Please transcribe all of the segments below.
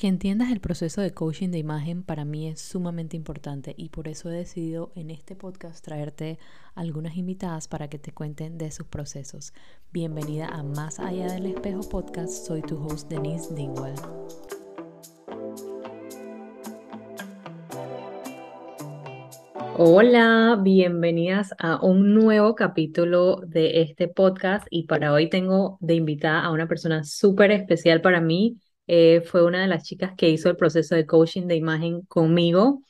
Que entiendas el proceso de coaching de imagen para mí es sumamente importante y por eso he decidido en este podcast traerte algunas invitadas para que te cuenten de sus procesos. Bienvenida a Más Allá del Espejo Podcast, soy tu host Denise Dingwell. Hola, bienvenidas a un nuevo capítulo de este podcast y para hoy tengo de invitada a una persona súper especial para mí eh, fue una de las chicas que hizo el proceso de coaching de imagen conmigo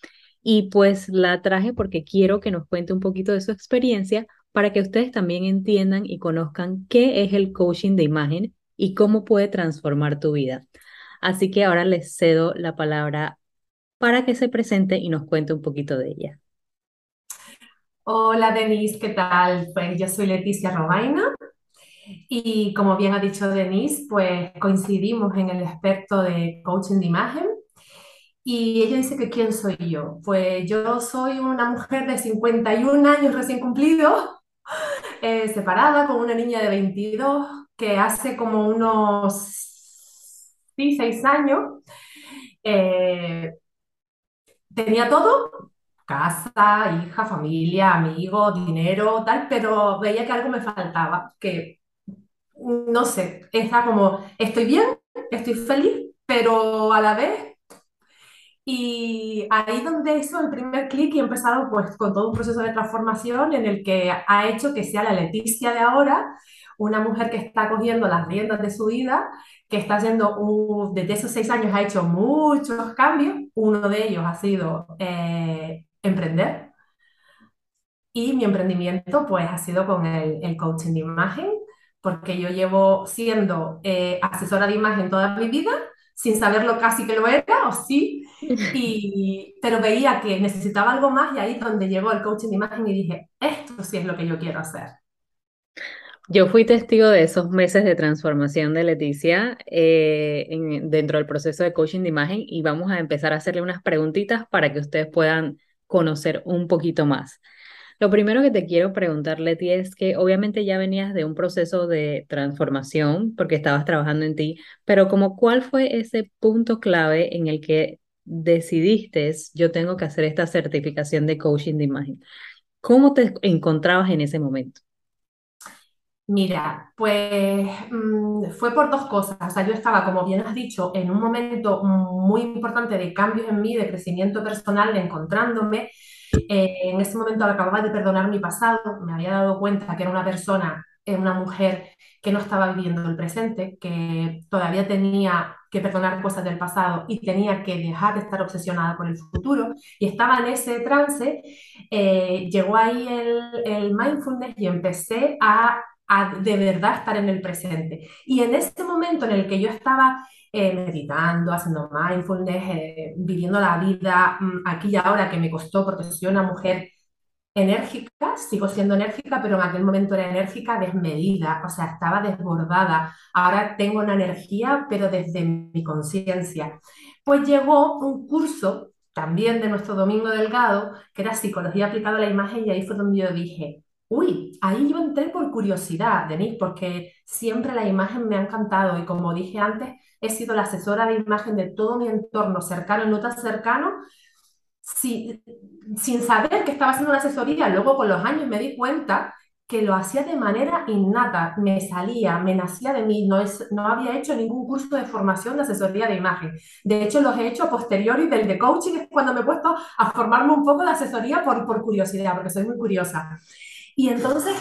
y pues la traje porque quiero que nos cuente un poquito de su experiencia para que ustedes también entiendan y conozcan qué es el coaching de imagen y cómo puede transformar tu vida. Así que ahora les cedo la palabra para que se presente y nos cuente un poquito de ella. Hola Denise, ¿qué tal? Pues yo soy Leticia Robaina, y como bien ha dicho Denise, pues coincidimos en el aspecto de coaching de imagen. Y ella dice que ¿quién soy yo? Pues yo soy una mujer de 51 años recién cumplidos, eh, separada con una niña de 22, que hace como unos 6 años eh, tenía todo, casa, hija, familia, amigos, dinero, tal, pero veía que algo me faltaba, que no sé, está como, estoy bien, estoy feliz, pero a la vez y ahí donde hizo el primer clic y he empezado pues con todo un proceso de transformación en el que ha hecho que sea la Leticia de ahora, una mujer que está cogiendo las riendas de su vida, que está haciendo, desde esos seis años ha hecho muchos cambios, uno de ellos ha sido eh, emprender. Y mi emprendimiento pues ha sido con el coaching de imagen porque yo llevo siendo eh, asesora de imagen toda mi vida, sin saberlo casi que lo era, o sí, y, pero veía que necesitaba algo más y ahí es donde llegó el coaching de imagen y dije, esto sí es lo que yo quiero hacer. Yo fui testigo de esos meses de transformación de Leticia eh, dentro del proceso de coaching de imagen y vamos a empezar a hacerle unas preguntitas para que ustedes puedan conocer un poquito más. Lo primero que te quiero preguntar, Leti, es que obviamente ya venías de un proceso de transformación porque estabas trabajando en ti, pero como cuál fue ese punto clave en el que decidiste, yo tengo que hacer esta certificación de coaching de imagen? ¿Cómo te encontrabas en ese momento? Mira, pues mm, fue por dos cosas. O sea, yo estaba, como bien has dicho, en un momento muy importante de cambios en mí, de crecimiento personal, de encontrándome eh, en ese momento acababa de perdonar mi pasado, me había dado cuenta que era una persona, eh, una mujer que no estaba viviendo el presente, que todavía tenía que perdonar cosas del pasado y tenía que dejar de estar obsesionada con el futuro. Y estaba en ese trance, eh, llegó ahí el, el mindfulness y empecé a de verdad estar en el presente. Y en ese momento en el que yo estaba eh, meditando, haciendo mindfulness, eh, viviendo la vida mm, aquí y ahora, que me costó porque soy una mujer enérgica, sigo siendo enérgica, pero en aquel momento era enérgica desmedida, o sea, estaba desbordada. Ahora tengo una energía, pero desde mi conciencia. Pues llegó un curso también de nuestro Domingo Delgado, que era Psicología aplicada a la imagen, y ahí fue donde yo dije, Uy, ahí yo entré por curiosidad, Denise, porque siempre la imagen me ha encantado y como dije antes, he sido la asesora de imagen de todo mi entorno cercano y no tan cercano, sin, sin saber que estaba haciendo una asesoría. Luego con los años me di cuenta que lo hacía de manera innata, me salía, me nacía de mí, no, es, no había hecho ningún curso de formación de asesoría de imagen. De hecho, los he hecho posteriori del de coaching, es cuando me he puesto a formarme un poco de asesoría por, por curiosidad, porque soy muy curiosa. Y entonces,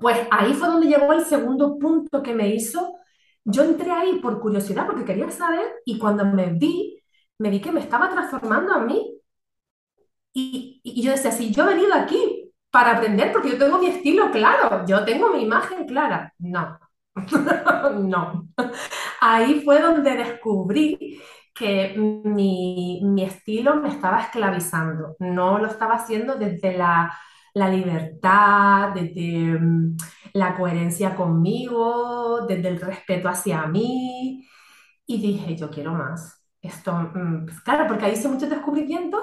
pues ahí fue donde llegó el segundo punto que me hizo. Yo entré ahí por curiosidad, porque quería saber, y cuando me vi, me vi que me estaba transformando a mí. Y, y yo decía, si yo he venido aquí para aprender, porque yo tengo mi estilo claro, yo tengo mi imagen clara. No, no. Ahí fue donde descubrí que mi, mi, estilo me estaba esclavizando. No lo estaba haciendo desde la la libertad, desde mm, la coherencia conmigo, desde el respeto hacia mí. Y dije, yo quiero más. Esto, mm, pues claro, porque hice muchos descubrimientos,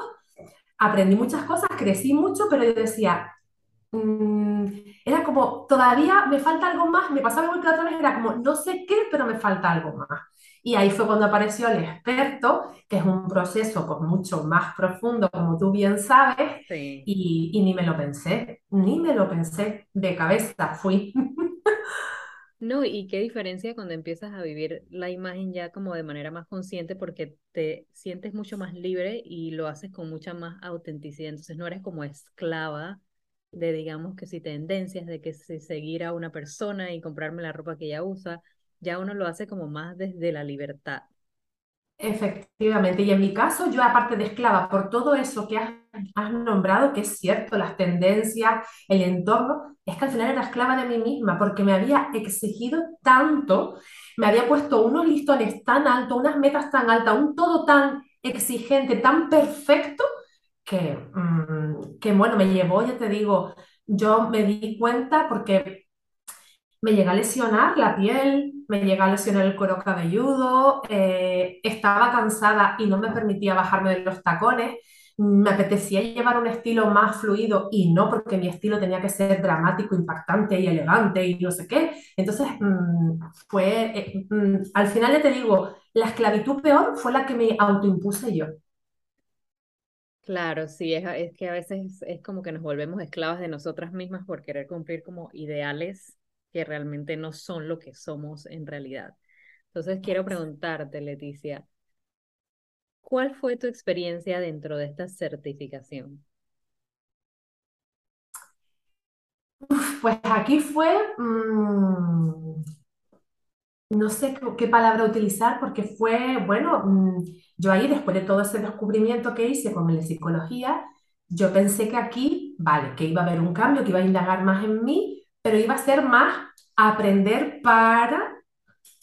aprendí muchas cosas, crecí mucho, pero yo decía, mm, era como, todavía me falta algo más, me pasaba igual que otra vez, era como, no sé qué, pero me falta algo más. Y ahí fue cuando apareció el experto, que es un proceso pues, mucho más profundo, como tú bien sabes, Sí. y, y ni me lo pensé, ni me lo pensé, de cabeza fui. No, y qué diferencia cuando empiezas a vivir la imagen ya como de manera más consciente porque te sientes mucho más libre y lo haces con mucha más autenticidad. Entonces no eres como esclava de, digamos, que si tendencias, de que si seguir a una persona y comprarme la ropa que ella usa, ya uno lo hace como más desde la libertad. Efectivamente, y en mi caso, yo aparte de esclava, por todo eso que has, nombrado, que es cierto, las tendencias, el entorno, es que al final era esclava de mí misma, porque me había exigido tanto, me había puesto unos listones tan altos, unas metas tan altas, un todo tan exigente, tan perfecto, que, mm, que bueno, me llevó, ya te digo, yo me di cuenta porque me llega a lesionar la piel, me llega a lesionar el cuero cabelludo, eh, estaba cansada y no me permitía bajarme de los tacones. Me apetecía llevar un estilo más fluido y no porque mi estilo tenía que ser dramático, impactante y elegante y no sé qué. Entonces, mm, fue, eh, mm, al final ya te digo, la esclavitud peor fue la que me autoimpuse yo. Claro, sí, es, es que a veces es como que nos volvemos esclavas de nosotras mismas por querer cumplir como ideales que realmente no son lo que somos en realidad. Entonces quiero preguntarte, Leticia, ¿cuál fue tu experiencia dentro de esta certificación? Pues aquí fue, mm, no sé qué, qué palabra utilizar porque fue, bueno, mm, yo ahí después de todo ese descubrimiento que hice con la psicología, yo pensé que aquí, vale, que iba a haber un cambio, que iba a indagar más en mí, pero iba a ser más aprender para,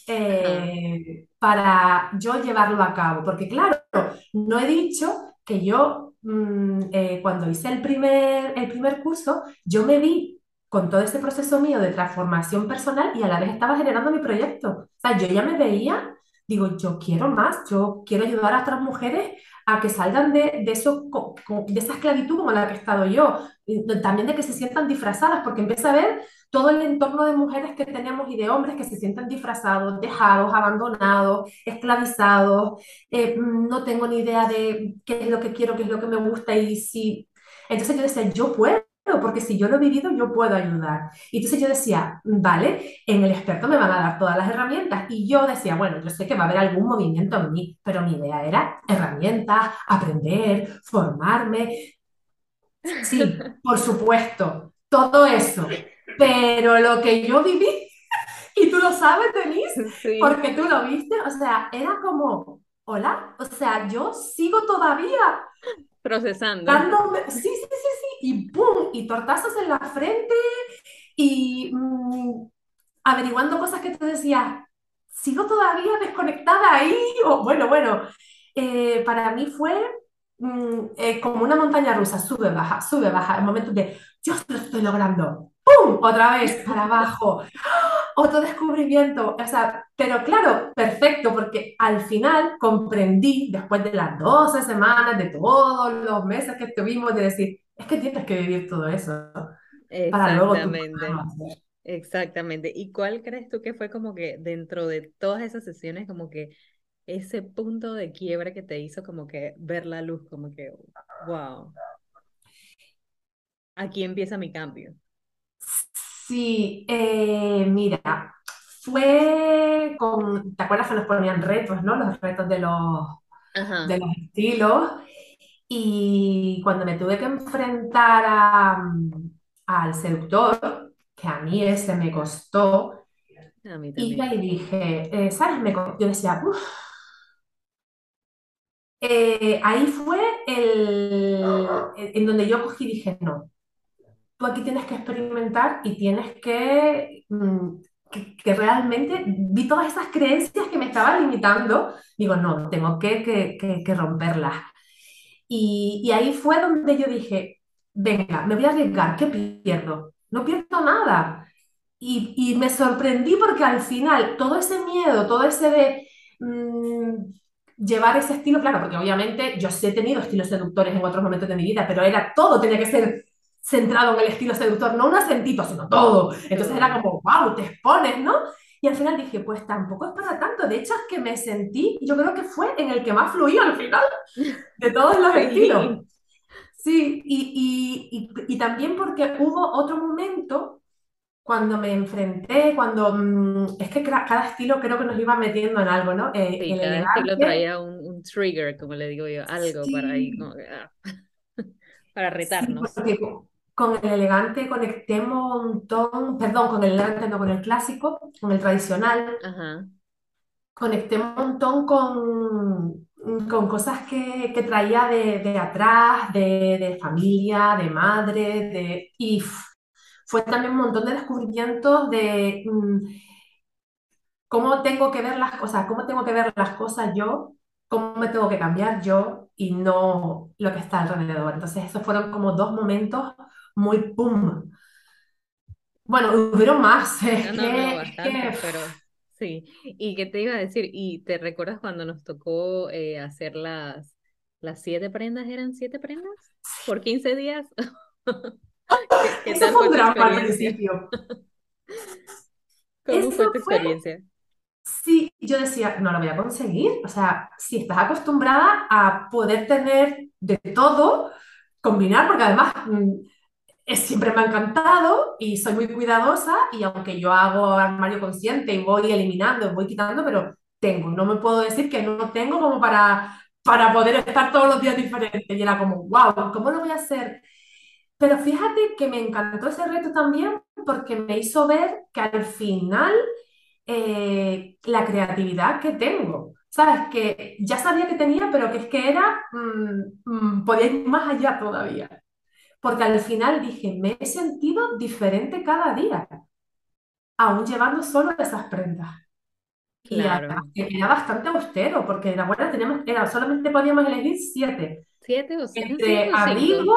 eh, para yo llevarlo a cabo. Porque claro, no he dicho que yo, mm, eh, cuando hice el primer, el primer curso, yo me vi con todo ese proceso mío de transformación personal y a la vez estaba generando mi proyecto. O sea, yo ya me veía, digo, yo quiero más, yo quiero ayudar a otras mujeres a que salgan de, de, eso, de esa esclavitud como la que he estado yo, también de que se sientan disfrazadas, porque empieza a ver todo el entorno de mujeres que tenemos y de hombres que se sienten disfrazados, dejados, abandonados, esclavizados, eh, no tengo ni idea de qué es lo que quiero, qué es lo que me gusta y si... Entonces yo decía, yo puedo, porque si yo lo he vivido, yo puedo ayudar. Y entonces yo decía, vale, en el experto me van a dar todas las herramientas. Y yo decía, bueno, yo sé que va a haber algún movimiento en mí, pero mi idea era herramientas, aprender, formarme. Sí, por supuesto, todo eso. Pero lo que yo viví, y tú lo sabes, Denise, sí, porque tú lo viste, o sea, era como, hola, o sea, yo sigo todavía procesando. sí, sí, sí, sí, y ¡pum! Y tortazos en la frente y mm, averiguando cosas que te decía, sigo todavía desconectada ahí, o bueno, bueno, eh, para mí fue mm, eh, como una montaña rusa, sube, baja, sube, baja, en momentos de, yo lo estoy logrando, ¡pum! Otra vez para abajo, otro descubrimiento, o sea, pero claro, perfecto, porque al final comprendí, después de las 12 semanas, de todos los meses que estuvimos, de decir, es que tienes que vivir todo eso para luego tú Exactamente. ¿Y cuál crees tú que fue como que dentro de todas esas sesiones, como que ese punto de quiebre que te hizo como que ver la luz, como que, wow, aquí empieza mi cambio? Sí, eh, mira, fue con, ¿te acuerdas que nos ponían retos, ¿no? Los retos de los, de los estilos. Y cuando me tuve que enfrentar a, al seductor, que a mí ese me costó, a mí y dije, eh, ¿sabes? Me, yo decía, "Uf". Eh, ahí fue el, en donde yo cogí y dije, no. Tú aquí tienes que experimentar y tienes que, mm, que, que realmente vi todas esas creencias que me estaban limitando. Digo, no, tengo que, que, romperlas. Y, ahí fue donde yo dije, venga, me voy a arriesgar, ¿qué pierdo? No pierdo nada. Y, y me sorprendí porque al final todo ese miedo, todo ese de mm, llevar ese estilo, claro, porque obviamente yo sí he tenido estilos seductores en otros momentos de mi vida, pero era todo, tenía que ser centrado en el estilo seductor, no un acentito, sino todo. Entonces era como, wow, te expones, ¿no? Y al final dije, pues tampoco es para tanto. De hecho, es que me sentí, yo creo que fue en el que más fluía al final de todos los estilos. Sí, Sí, y, y, y, y también porque hubo otro momento cuando me enfrenté, cuando mm, es que cada estilo creo que nos iba metiendo en algo, ¿no? Eh, sí, el cada estilo traía un, un trigger, como le digo yo, algo para ahí, como sí, que, ah, para sí, retarnos. porque co- con el elegante conecté un montón, perdón, con el elegante, no con el clásico, con el tradicional, Ajá, conecté un montón con, con cosas que, que traía de, de atrás, de, de familia, de madre, de, y fue también un montón de descubrimientos de mm, cómo tengo que ver las cosas, cómo tengo que ver las cosas yo, cómo me tengo que cambiar yo y no lo que está alrededor. Entonces, esos fueron como dos momentos muy pum. Bueno, hubieron más, no, es no, no, que, es que bastantes, pero sí. ¿Y qué te iba a decir? ¿Y te recuerdas cuando nos tocó eh, hacer las, las siete prendas? ¿Eran siete prendas? ¿Por 15 días? ¿Qué, qué eso fue fue un drama al principio. ¿Cómo Eso fue tu fue experiencia? Sí, yo decía, no lo voy a conseguir. O sea, si estás acostumbrada a poder tener de todo, combinar, porque además mm, es, siempre me ha encantado y soy muy cuidadosa y aunque yo hago armario consciente y voy eliminando, voy quitando, pero tengo, no me puedo decir que no tengo como para, para poder estar todos los días diferentes. Y era como, wow, ¿cómo lo voy a hacer? Pero fíjate que me encantó ese reto también porque me hizo ver que al final eh, la creatividad que tengo. ¿Sabes? Que ya sabía que tenía, pero que es que era, mm, mm, podía ir más allá todavía. Porque al final dije, me he sentido diferente cada día, aún llevando solo esas prendas. Y Claro. que era bastante austero, porque la buena teníamos, era, solamente podíamos elegir siete. ¿Siete o siete Entre o cinco? abrigo,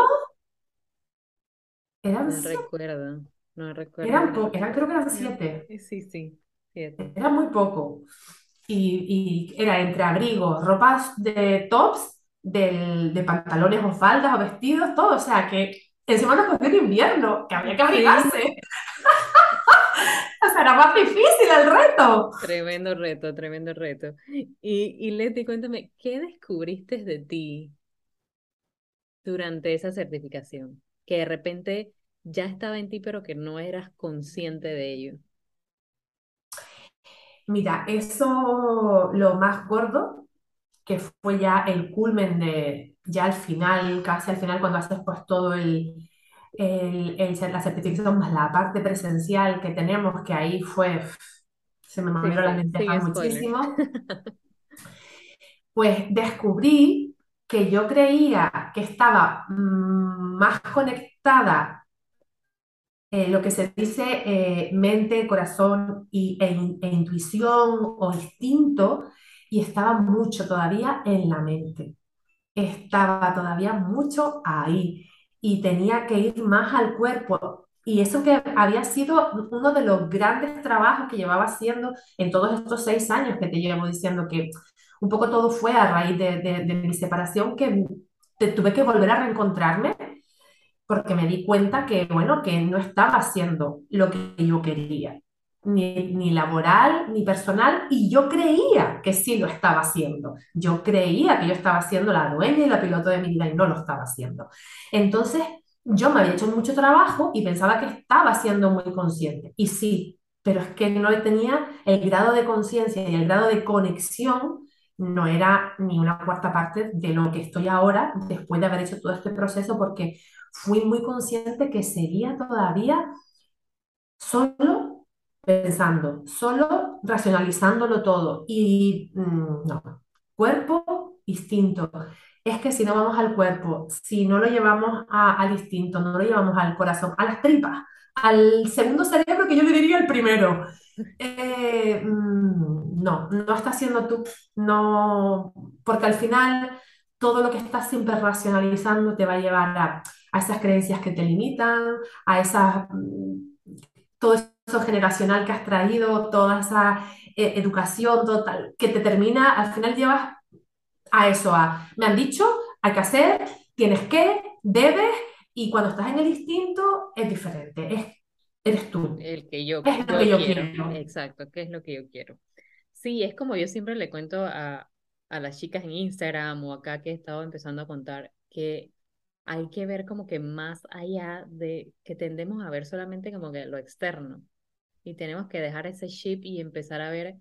eran No siete, recuerdo, no recuerdo eran, eran creo que eran siete. Sí, sí, siete. Era muy poco. Y, y era entre abrigos, ropas de tops, del- de pantalones o faldas o vestidos, todo. O sea que encima nos cogió en invierno, que había que Sí, abrigarse. O sea, era más difícil el reto. tremendo reto, tremendo reto. Y, y Leti, cuéntame, ¿qué descubriste de ti durante esa certificación? Que de repente ya estaba en ti, pero que no eras consciente de ello. Mira, eso lo más gordo, que fue ya el culmen de, ya al final, casi al final, cuando haces pues todo el, el, el- la certificación más la parte presencial que tenemos, que ahí fue, se me movieron las sí, lentejas spoilers. muchísimo. pues descubrí que yo creía que estaba mm, más conectada, eh, lo que se dice eh, mente, corazón y, e, e intuición o instinto, y estaba mucho todavía en la mente estaba todavía mucho ahí y tenía que ir más al cuerpo. Y eso que había sido uno de los grandes trabajos que llevaba haciendo en todos estos seis años que te llevo diciendo que un poco todo fue a raíz de, mi separación que tuve que volver a reencontrarme porque me di cuenta que, bueno, que no estaba haciendo lo que yo quería, ni, ni laboral, ni personal, y yo creía que sí lo estaba haciendo. Yo creía que yo estaba siendo la dueña y la piloto de mi vida y no lo estaba haciendo. Entonces, yo me había hecho mucho trabajo y pensaba que estaba siendo muy consciente, y sí, pero es que no tenía el grado de conciencia y el grado de conexión. No era ni una cuarta parte de lo que estoy ahora después de haber hecho todo este proceso, porque fui muy consciente que seguía todavía solo pensando, solo racionalizándolo todo. Y mm, no, cuerpo, instinto. Es que si no vamos al cuerpo, si no lo llevamos al instinto, no lo llevamos al corazón, a las tripas, al segundo cerebro que yo le diría el primero, eh, mm, no, no estás siendo tú, no, porque al final todo lo que estás siempre racionalizando te va a llevar a, a esas creencias que te limitan, a esas, mm, todo generacional que has traído, toda esa eh, educación total, que te termina, al final llevas a eso, a, me han dicho, hay que hacer, tienes que, debes, y cuando estás en el instinto es diferente, eres tú. el que yo, Es lo que yo quiero, quiero. exacto, qué es lo que yo quiero. Sí, es como yo siempre le cuento a, a las chicas en Instagram o acá que he estado empezando a contar que hay que ver como que más allá de que tendemos a ver solamente como que lo externo y tenemos que dejar ese chip y empezar a ver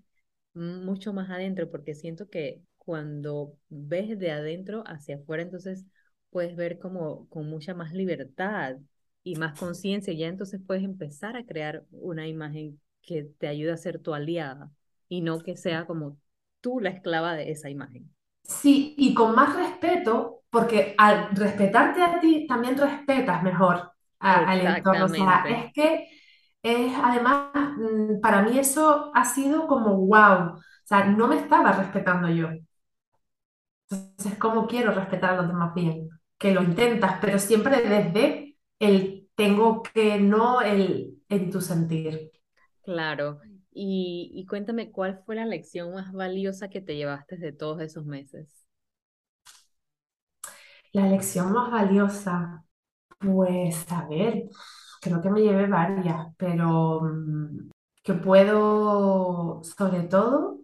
mucho más adentro porque siento que cuando ves de adentro hacia afuera, entonces puedes ver como con mucha más libertad y más conciencia, ya entonces puedes empezar a crear una imagen que te ayude a ser tu aliada y no que sea como tú la esclava de esa imagen. Sí, y con más respeto, porque al respetarte a ti, también respetas mejor a- al entorno. O sea, es que es, además, mm, para mí eso ha sido como wow. O sea, no me estaba respetando yo. Entonces, ¿cómo quiero respetar a los demás bien? Que lo intentas, pero siempre desde el tengo que, no el en tu sentir. Claro. Y, y cuéntame, ¿cuál fue la lección más valiosa que te llevaste de todos esos meses? La lección más valiosa. Pues a ver, creo que me llevé varias, pero mm, que puedo, sobre todo,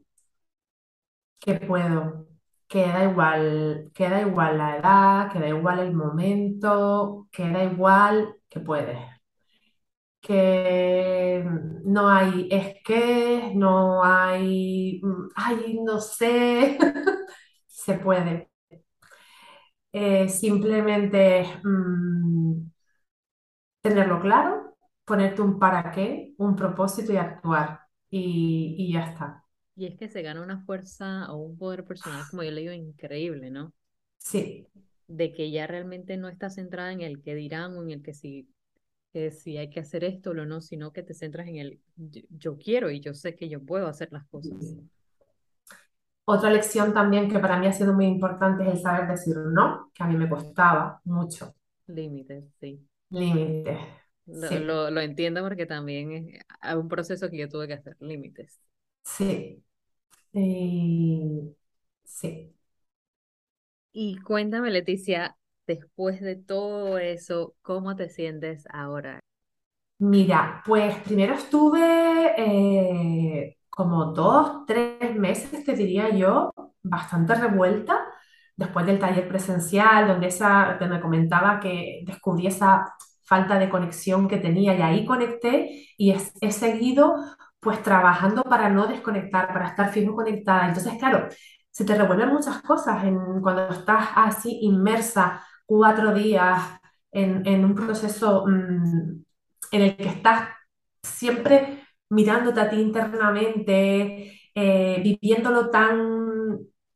que puedo, que da igual, que da igual la edad, que da igual el momento, que da igual que puedes, que no hay es que, no hay, mm, ay, no sé, se puede. Eh, simplemente mm, tenerlo claro, ponerte un para qué, un propósito y actuar. Y, y ya está. Y es que se gana una fuerza o un poder personal, como yo le digo, increíble, ¿no? Sí, De que ya realmente no estás centrada en el que dirán o en el que si, que si hay que hacer esto o no, sino que te centras en el yo, yo quiero y yo sé que yo puedo hacer las cosas. Otra lección también que para mí ha sido muy importante es el saber decir no, que a mí me costaba mucho. Límites, sí. Límites. Lo, Sí, lo, lo entiendo porque también es un proceso que yo tuve que hacer, límites. sí. Y sí. Y cuéntame, Leticia, después de todo eso, ¿cómo te sientes ahora? Mira, pues primero estuve eh, como dos, tres meses, te diría yo, bastante revuelta después del taller presencial, donde esa, me comentaba que descubrí esa falta de conexión que tenía y ahí conecté y he seguido pues trabajando para no desconectar, para estar firme conectada. Entonces, claro, se te revuelven muchas cosas cuando estás así inmersa cuatro días en, en un proceso... mm, en el que estás siempre mirándote a ti internamente, eh, viviéndolo tan,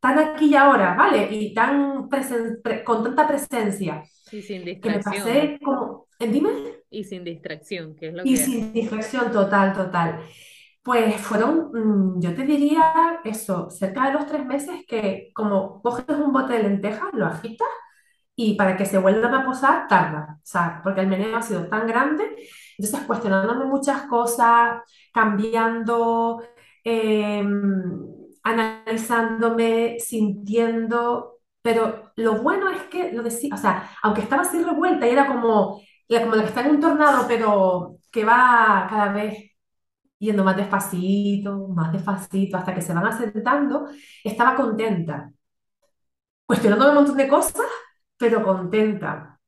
tan aquí y ahora, ¿vale? Y tan presen- pre- con tanta presencia, Y sin que me distracción, pasé como, eh, dime, y sin distracción, que es lo y que sin distracción total, total. Pues fueron, mm, yo te diría eso, cerca de los tres meses que como coges un bote de lentejas, lo agitas y para que se vuelvan a posar tarda, o sea, porque el meneo ha sido tan grande, entonces cuestionándome muchas cosas, cambiando, eh, analizándome, sintiendo, pero lo bueno es que lo decía, o sea, aunque estaba así revuelta y era como, como la que está en un tornado, pero que va cada vez yendo más despacito, más despacito, hasta que se van asentando, estaba contenta, cuestionándome un montón de cosas pero contenta.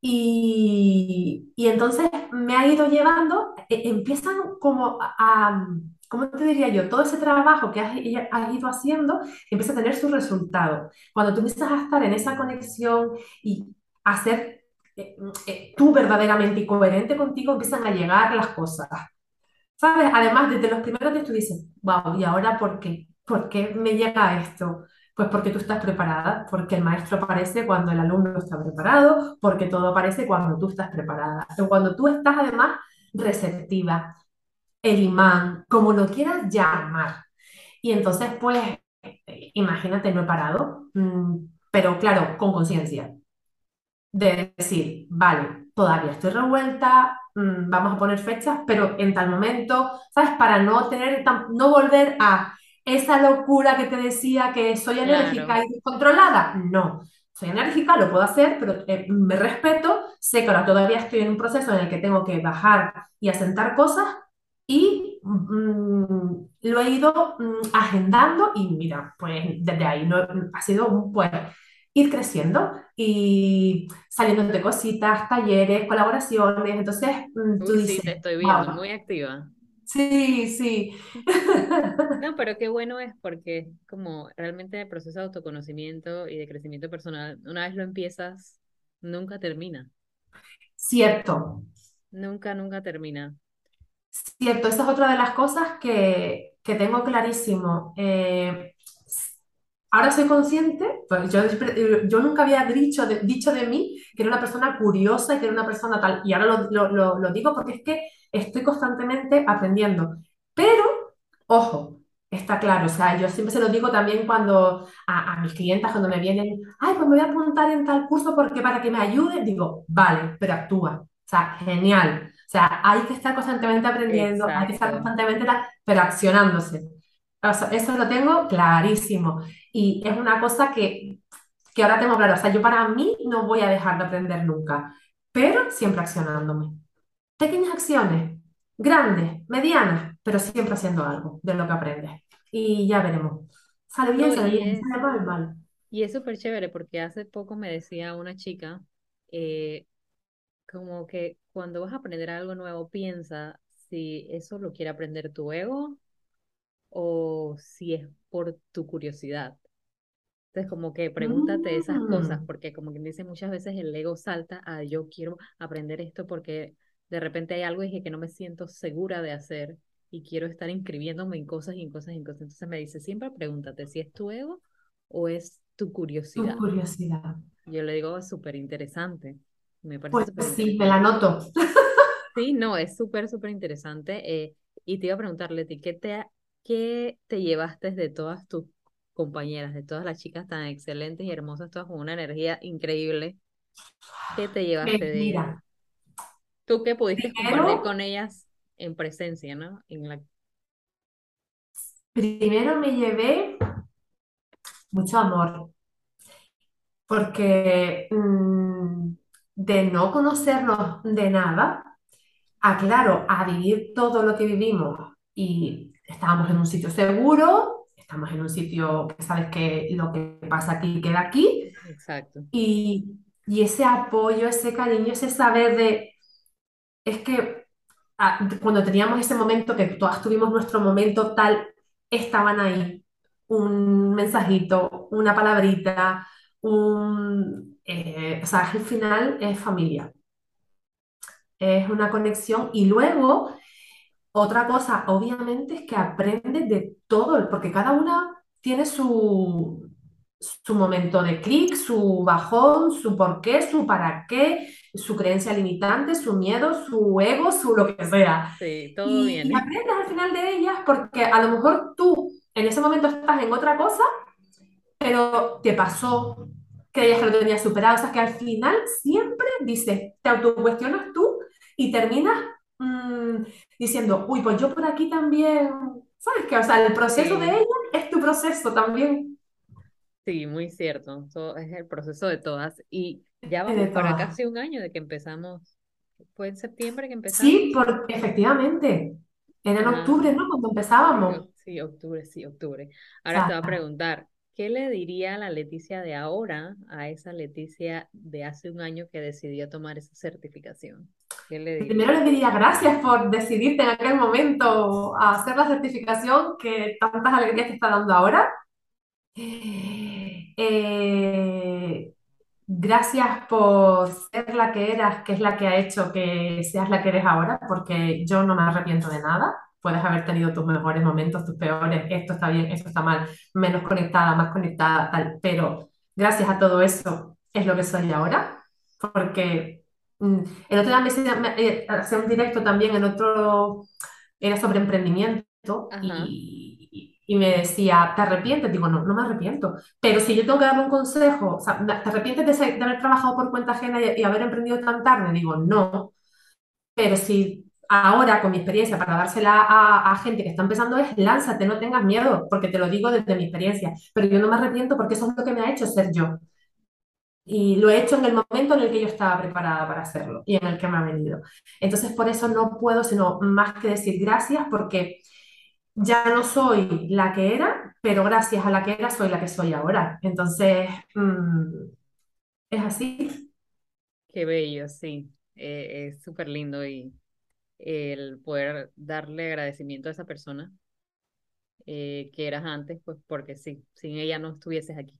Y, y entonces me ha ido llevando, e- empiezan como a- ¿cómo te diría yo? Todo ese trabajo que has, has ido haciendo empieza a tener su resultado. Cuando tú empiezas a estar en esa conexión y a ser eh, eh, tú verdaderamente coherente contigo, empiezan a llegar las cosas. ¿Sabes? Además, desde los primeros días tú dices, wow, ¿y ahora por qué? ¿Por qué me llega esto? Pues porque tú estás preparada, porque el maestro aparece cuando el alumno está preparado, porque todo aparece cuando tú estás preparada. Cuando tú estás además receptiva, el imán, como lo quieras llamar. Y entonces, pues, imagínate, no he parado, mm, pero claro, con conciencia de decir, vale, todavía estoy revuelta, mm, vamos a poner fechas, pero en tal momento, ¿sabes? Para no tener, no volver a esa locura que te decía que soy claro. enérgica y descontrolada. No, soy enérgica, lo puedo hacer, pero eh, me respeto, sé que ahora todavía estoy en un proceso en el que tengo que bajar y asentar cosas y mm, lo he ido mm, agendando y mira, pues desde ahí no, ha sido pues ir creciendo y saliendo de cositas, talleres, colaboraciones, entonces mm, tú Uy, sí, dices, te estoy viendo, wow, muy activa. sí, sí. No, pero qué bueno es porque como realmente el proceso de autoconocimiento y de crecimiento personal, una vez lo empiezas, nunca termina. Cierto, Nunca, nunca termina. Cierto, esa es otra de las cosas que, que tengo clarísimo. Eh, ahora soy consciente, pues yo, yo nunca había dicho de, dicho de mí que era una persona curiosa y que era una persona tal, y ahora lo, lo, lo, digo porque es que estoy constantemente aprendiendo. Pero, ojo, está claro, o sea, yo siempre se lo digo también cuando a, a mis clientas, cuando me vienen, ay, pues me voy a apuntar en tal curso porque para que me ayude, digo, vale, pero actúa. O sea, genial. O sea, hay que estar constantemente aprendiendo, hay que estar Exacto. constantemente, pero accionándose. O sea, eso lo tengo clarísimo. Y es una cosa que, que ahora tengo claro. O sea, yo para mí no voy a dejar de aprender nunca, pero siempre accionándome. Pequeñas acciones, grandes, medianas, pero siempre haciendo algo de lo que aprendes. Y ya veremos. Sale bien, No, sale bien, sale mal, mal. y es súper chévere porque hace poco me decía una chica, eh, como que cuando vas a aprender algo nuevo, piensa si eso lo quiere aprender tu ego o si es por tu curiosidad. Entonces, como que pregúntate esas cosas, Mm, porque como quien dice, muchas veces el ego salta a yo quiero aprender esto porque de repente hay algo y que no me siento segura de hacer y quiero estar inscribiéndome en cosas y en cosas y en cosas. Entonces me dice, siempre pregúntate si es tu ego o es tu tu curiosidad. curiosidad. Yo le digo, súper interesante, me parece Pues sí, me la noto. Sí, no, es súper, súper interesante. eh, y te iba a preguntar, Leti, ¿qué te, qué te llevaste de todas tus compañeras, de todas las chicas tan excelentes y hermosas, todas con una energía increíble? ¿Qué te Pues llevaste de ellas? mira, Tú que pudiste compartir con ellas en presencia, ¿no? En la... primero me llevé mucho amor, porque mm, de no conocernos de nada, a claro, a vivir todo lo que vivimos y estábamos en un sitio seguro, estamos en un sitio que sabes que lo que pasa aquí queda aquí, Exacto. y, y ese apoyo, ese cariño, ese saber de, es que ah, cuando teníamos ese momento, que todas tuvimos nuestro momento tal, estaban ahí. Un mensajito, una palabrita, un... eh, o sea, al final es familia, es una conexión. Y luego, otra cosa, obviamente, es que aprendes de todo, porque cada una tiene su, su momento de clic, su bajón, su por qué, su para qué, su creencia limitante, su miedo, su ego, su lo que sea. Sí, todo Y, y aprendes al final de ellas porque a lo mejor tú en ese momento estás en otra cosa, pero te pasó, creías que lo tenías superado. O sea, que al final siempre dices, te autocuestionas tú y terminas mm, diciendo, uy, pues yo por aquí también, ¿sabes qué? O sea, el proceso de Sí, ella es tu proceso también, sí, muy cierto. Todo es el proceso de todas. Y ya vamos para casi un año de que empezamos. Fue en septiembre que Sí, empezamos. porque efectivamente, era en Ah, octubre, ¿no? Cuando Sí, empezábamos. sí, octubre, sí, octubre. Ahora te voy a preguntar, ¿qué le diría la Leticia de ahora a esa Leticia de hace un año que decidió tomar esa certificación? ¿Qué le Primero diría? les diría gracias por decidirte en aquel momento a hacer la certificación que tantas alegrías te está dando ahora. Eh, gracias por ser la que eras, que es la que ha hecho que seas la que eres ahora, porque yo no me arrepiento de nada. Puedes haber tenido tus mejores momentos, tus peores, esto está bien, esto está mal, menos conectada, más conectada, tal, pero gracias a todo eso es lo que soy ahora, porque mm, el otro día me, eh, hacía un directo también en otro, era sobre emprendimiento y, y me decía, ¿te arrepientes? Digo, no, no me arrepiento. Pero si yo tengo que darle un consejo, o sea, ¿te arrepientes de, ser- de haber trabajado por cuenta ajena y, y haber emprendido tan tarde? Digo, no. Pero si ahora, con mi experiencia, para dársela a, gente que está empezando, es lánzate, no tengas miedo, porque te lo digo desde mi experiencia. Pero yo no me arrepiento porque eso es lo que me ha hecho ser yo. y lo he hecho en el momento en el que yo estaba preparada para hacerlo y en el que me ha venido. Entonces, por eso no puedo sino más que decir gracias porque ya no soy la que era, pero gracias a la que era soy la que soy ahora. Entonces, mm, es así. Qué bello, sí. Eh, es súper lindo y el poder darle agradecimiento a esa persona eh, que eras antes, pues porque sí, sin ella no estuvieses aquí.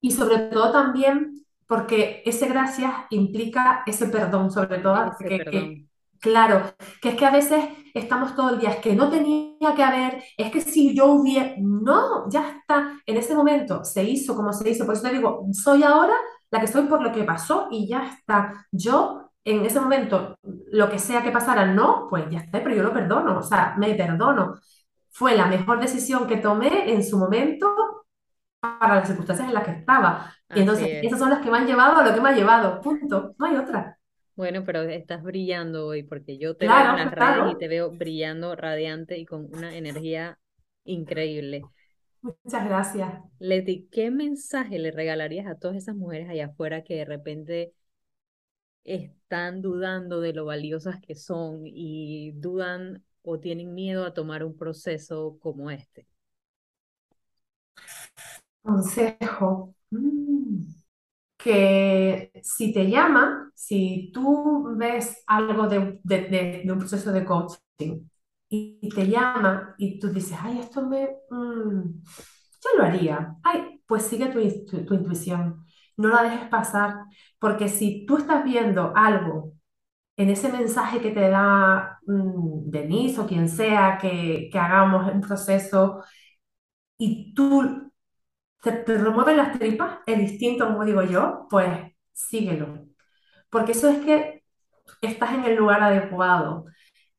Y sobre todo también porque ese gracias implica ese perdón, sobre todo, Ese que, que- perdón, claro, que es que a veces estamos todo el día, es que no tenía que haber, es que si yo hubiera, no, ya está, en ese momento se hizo como se hizo, por eso te digo, soy ahora la que soy por lo que pasó y ya está. Yo en ese momento, lo que sea que pasara, no, pues ya está, pero yo lo perdono, o sea, me perdono. Fue la mejor decisión que tomé en su momento para las circunstancias en las que estaba. Y entonces, es. esas son las que me han llevado a lo que me ha llevado. Punto. No hay otra. Bueno, pero estás brillando hoy porque yo te veo en Claro, las redes y claro. te veo brillando, radiante y con una energía increíble. Muchas gracias. Leti, ¿qué mensaje le regalarías a todas esas mujeres allá afuera que de repente están dudando de lo valiosas que son y dudan o tienen miedo a tomar un proceso como este? Consejo. Mm. Que si te llama, si tú ves algo de, de- un proceso de coaching y te llama y tú dices, ay, esto me... mm, yo lo haría. Ay, pues sigue tu tu intuición. No la dejes pasar. Porque si tú estás viendo algo en ese mensaje que te da mm, Denise o quien sea que, que hagamos un proceso y tú te, te remueves las tripas, el instinto, como digo yo, pues síguelo. Porque eso es que estás en el lugar adecuado.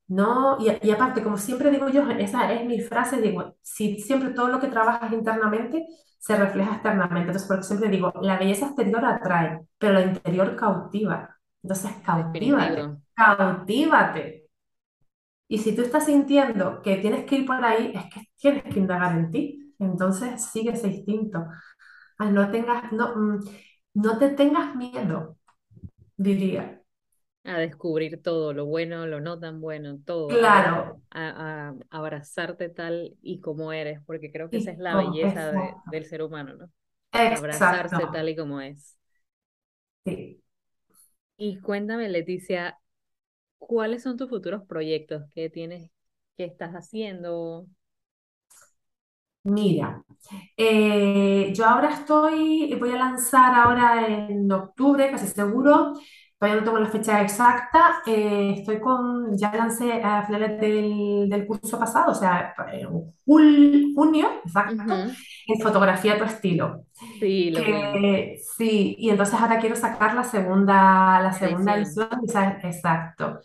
No, y, y aparte, como siempre digo yo, esa es mi frase, digo, si siempre todo lo que trabajas internamente se refleja externamente. Entonces, porque siempre digo, la belleza exterior atrae, pero la interior cautiva. Entonces, cautívate, cautívate. Y si tú estás sintiendo que tienes que ir por ahí, es que tienes que indagar en ti. Entonces, sigue ese instinto. No tengas, no, mm, no te tengas miedo, diría. A descubrir todo, lo bueno, lo no tan bueno, todo, Claro, a, a abrazarte tal y como eres, porque creo que esa es la belleza de, del ser humano, ¿no? Abrazarse exacto. tal y como es. Sí. Y cuéntame, Leticia, ¿cuáles son tus futuros proyectos? ¿Qué tienes, qué estás haciendo? Mira, eh, yo ahora estoy, voy a lanzar ahora en octubre, casi seguro, todavía no tengo la fecha exacta, eh, estoy con, ya lancé a finales del, del curso pasado, o sea, en jul- junio, exacto, en fotografía a tu estilo. Sí, lo. Que sí, y entonces ahora quiero sacar la segunda, la segunda Edición. exacto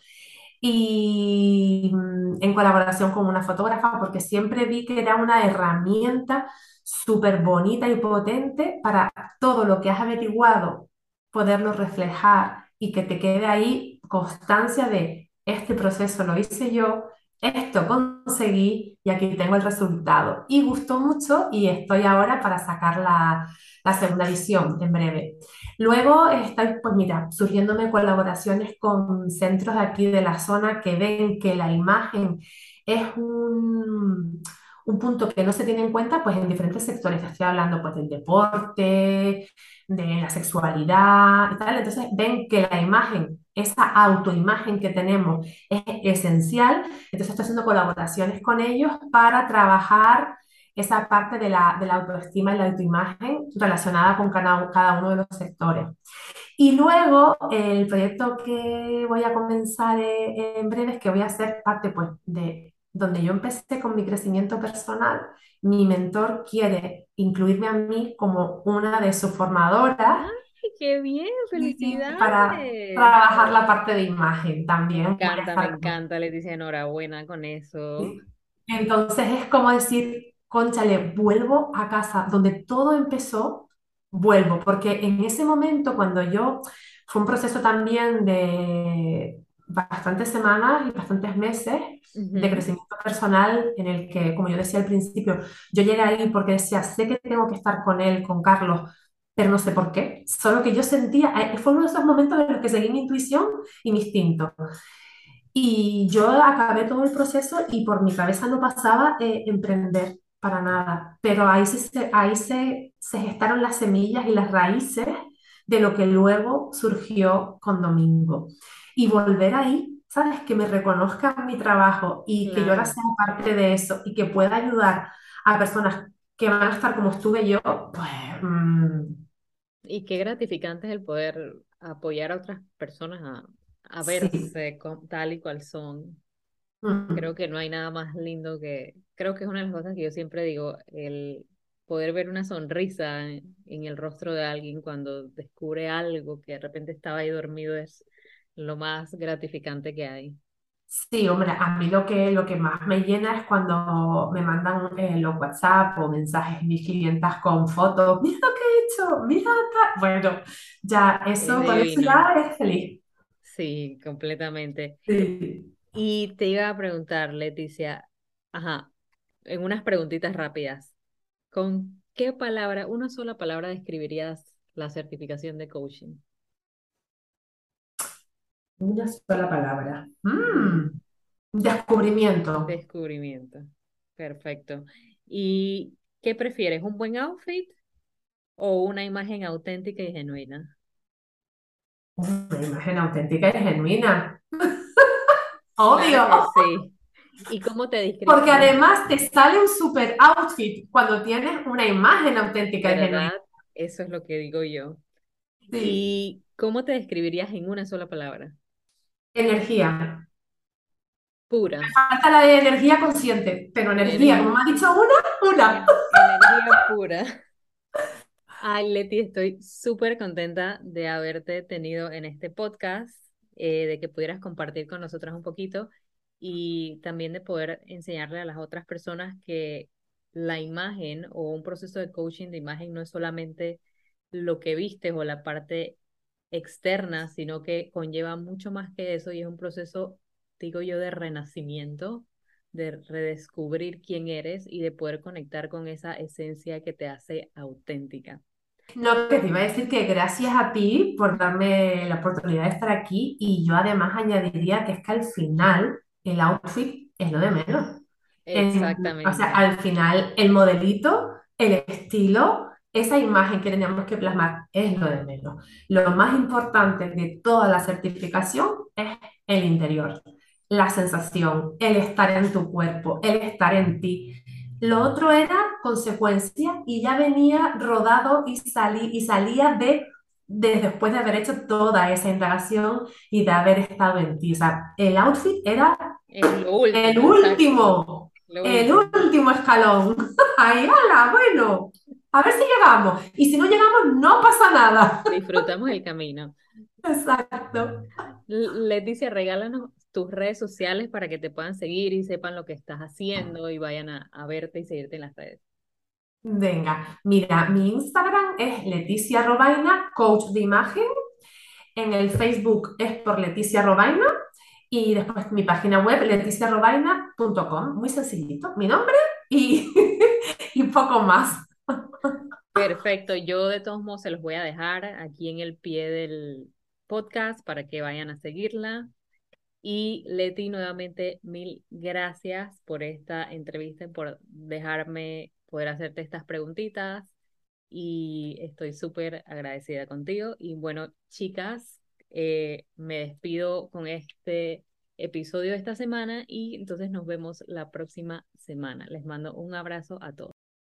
y mm, en colaboración con una fotógrafa, porque siempre vi que era una herramienta súper bonita y potente para todo lo que has averiguado, poderlo reflejar y que te quede ahí constancia de este proceso lo hice yo, esto conseguí y aquí tengo el resultado. Y gustó mucho y estoy ahora para sacar la, la segunda edición en breve. Luego está, pues mira, surgiéndome colaboraciones con centros de aquí de la zona que ven que la imagen es un, un punto que no se tiene en cuenta pues en diferentes sectores. Estoy hablando pues del deporte, de la sexualidad y tal. Entonces ven que la imagen, esa autoimagen que tenemos es esencial. Entonces estoy haciendo colaboraciones con ellos para trabajar esa parte de la, de la autoestima y la autoimagen relacionada con cada, uno de los sectores. Y luego el proyecto que voy a comenzar eh, en breve es que voy a ser parte pues de donde yo empecé con mi crecimiento personal. Mi mentor quiere incluirme a mí como una de sus formadoras ¡Ay, qué bien! y para ¡Felicidades! trabajar la parte de imagen Me también a encanta, me encanta, Leticia, enhorabuena con eso. Entonces es como decir, cónchale, vuelvo a casa, donde todo empezó, vuelvo, porque en ese momento cuando yo, fue un proceso también de bastantes semanas y bastantes meses de Ujú, crecimiento personal en el que, como yo decía al principio, yo llegué ahí porque decía, sé que tengo que estar con él, con Carlos, pero no sé por qué. Solo que yo sentía, eh, fue uno de esos momentos en los que seguí mi intuición y mi instinto. Y yo acabé todo el proceso y por mi cabeza no pasaba eh, emprender para nada, pero ahí, se, ahí se, se gestaron las semillas y las raíces de lo que luego surgió con Domingo. Y volver ahí, ¿sabes? Que me reconozcan mi trabajo y que yo ahora sea parte de eso y que pueda ayudar a personas que van a estar como estuve yo, pues... Mm. Y qué gratificante es el poder apoyar a otras personas a, a verse tal y cual son. Creo que no hay nada más lindo que, creo que es una de las cosas que yo siempre digo, el poder ver una sonrisa en, el rostro de alguien cuando descubre algo que de repente estaba ahí dormido es lo más gratificante que hay. Sí, hombre, a mí lo que, lo que más me llena es cuando me mandan eh, los WhatsApp o mensajes mis clientas con fotos, mira lo que he hecho, mira, bueno, ya eso, con eso ya es feliz. Sí, completamente. Sí. Y te iba a preguntar, Leticia, ajá, en unas preguntitas rápidas, ¿con qué palabra, una sola palabra describirías la certificación de coaching? Una sola palabra. Mm, descubrimiento. Descubrimiento. Perfecto. ¿Y qué prefieres, un buen outfit o una imagen auténtica y genuina? Una imagen auténtica y genuina. Obvio. sí. ¿Y cómo te describes? Porque además te sale un super outfit cuando tienes una imagen auténtica y genuina. Eso es lo que digo yo. ¿Y cómo te describirías en una sola palabra? Energía. Pura. Me falta la de energía consciente, pero energía, como me has dicho una, una. Energía pura. Ay, Leti, estoy súper contenta de haberte tenido en este podcast, eh, de que pudieras compartir con nosotras un poquito y también de poder enseñarle a las otras personas que la imagen o un proceso de coaching de imagen no es solamente lo que vistes o la parte externa, sino que conlleva mucho más que eso y es un proceso, digo yo, de renacimiento, de redescubrir quién eres y de poder conectar con esa esencia que te hace auténtica. No, que te iba a decir que gracias a ti por darme la oportunidad de estar aquí y yo además añadiría que es que al final el outfit es lo de menos. Exactamente. o sea, al final el modelito, el estilo, esa imagen que tenemos que plasmar es lo de menos. Lo más importante de toda la certificación es el interior, la sensación, el estar en tu cuerpo, el estar en ti. Lo otro era consecuencia y ya venía rodado y, salí, y salía de, después de haber hecho toda esa indagación y de haber estado en ti. O sea, el outfit era el último, el último, escalón. Ahí, hola, bueno, a ver si llegamos. Y si no llegamos, no pasa nada. Disfrutamos el camino. Exacto. Leticia, regálanos tus redes sociales para que te puedan seguir y sepan lo que estás haciendo y vayan a, verte y seguirte en las redes. Venga, mira, mi Instagram es Leticia Robaina, coach de imagen. En el Facebook es por Leticia Robaina. Y después mi página web, leticiarobaina.com. Muy sencillito, mi nombre y, y poco más. Perfecto, yo de todos modos se los voy a dejar aquí en el pie del podcast para que vayan a seguirla. Y Leti, nuevamente, mil gracias por esta entrevista por dejarme poder hacerte estas preguntitas. Y estoy súper agradecida contigo. Y bueno, chicas, eh, me despido con este episodio de esta semana y entonces nos vemos la próxima semana. Les mando un abrazo a todos.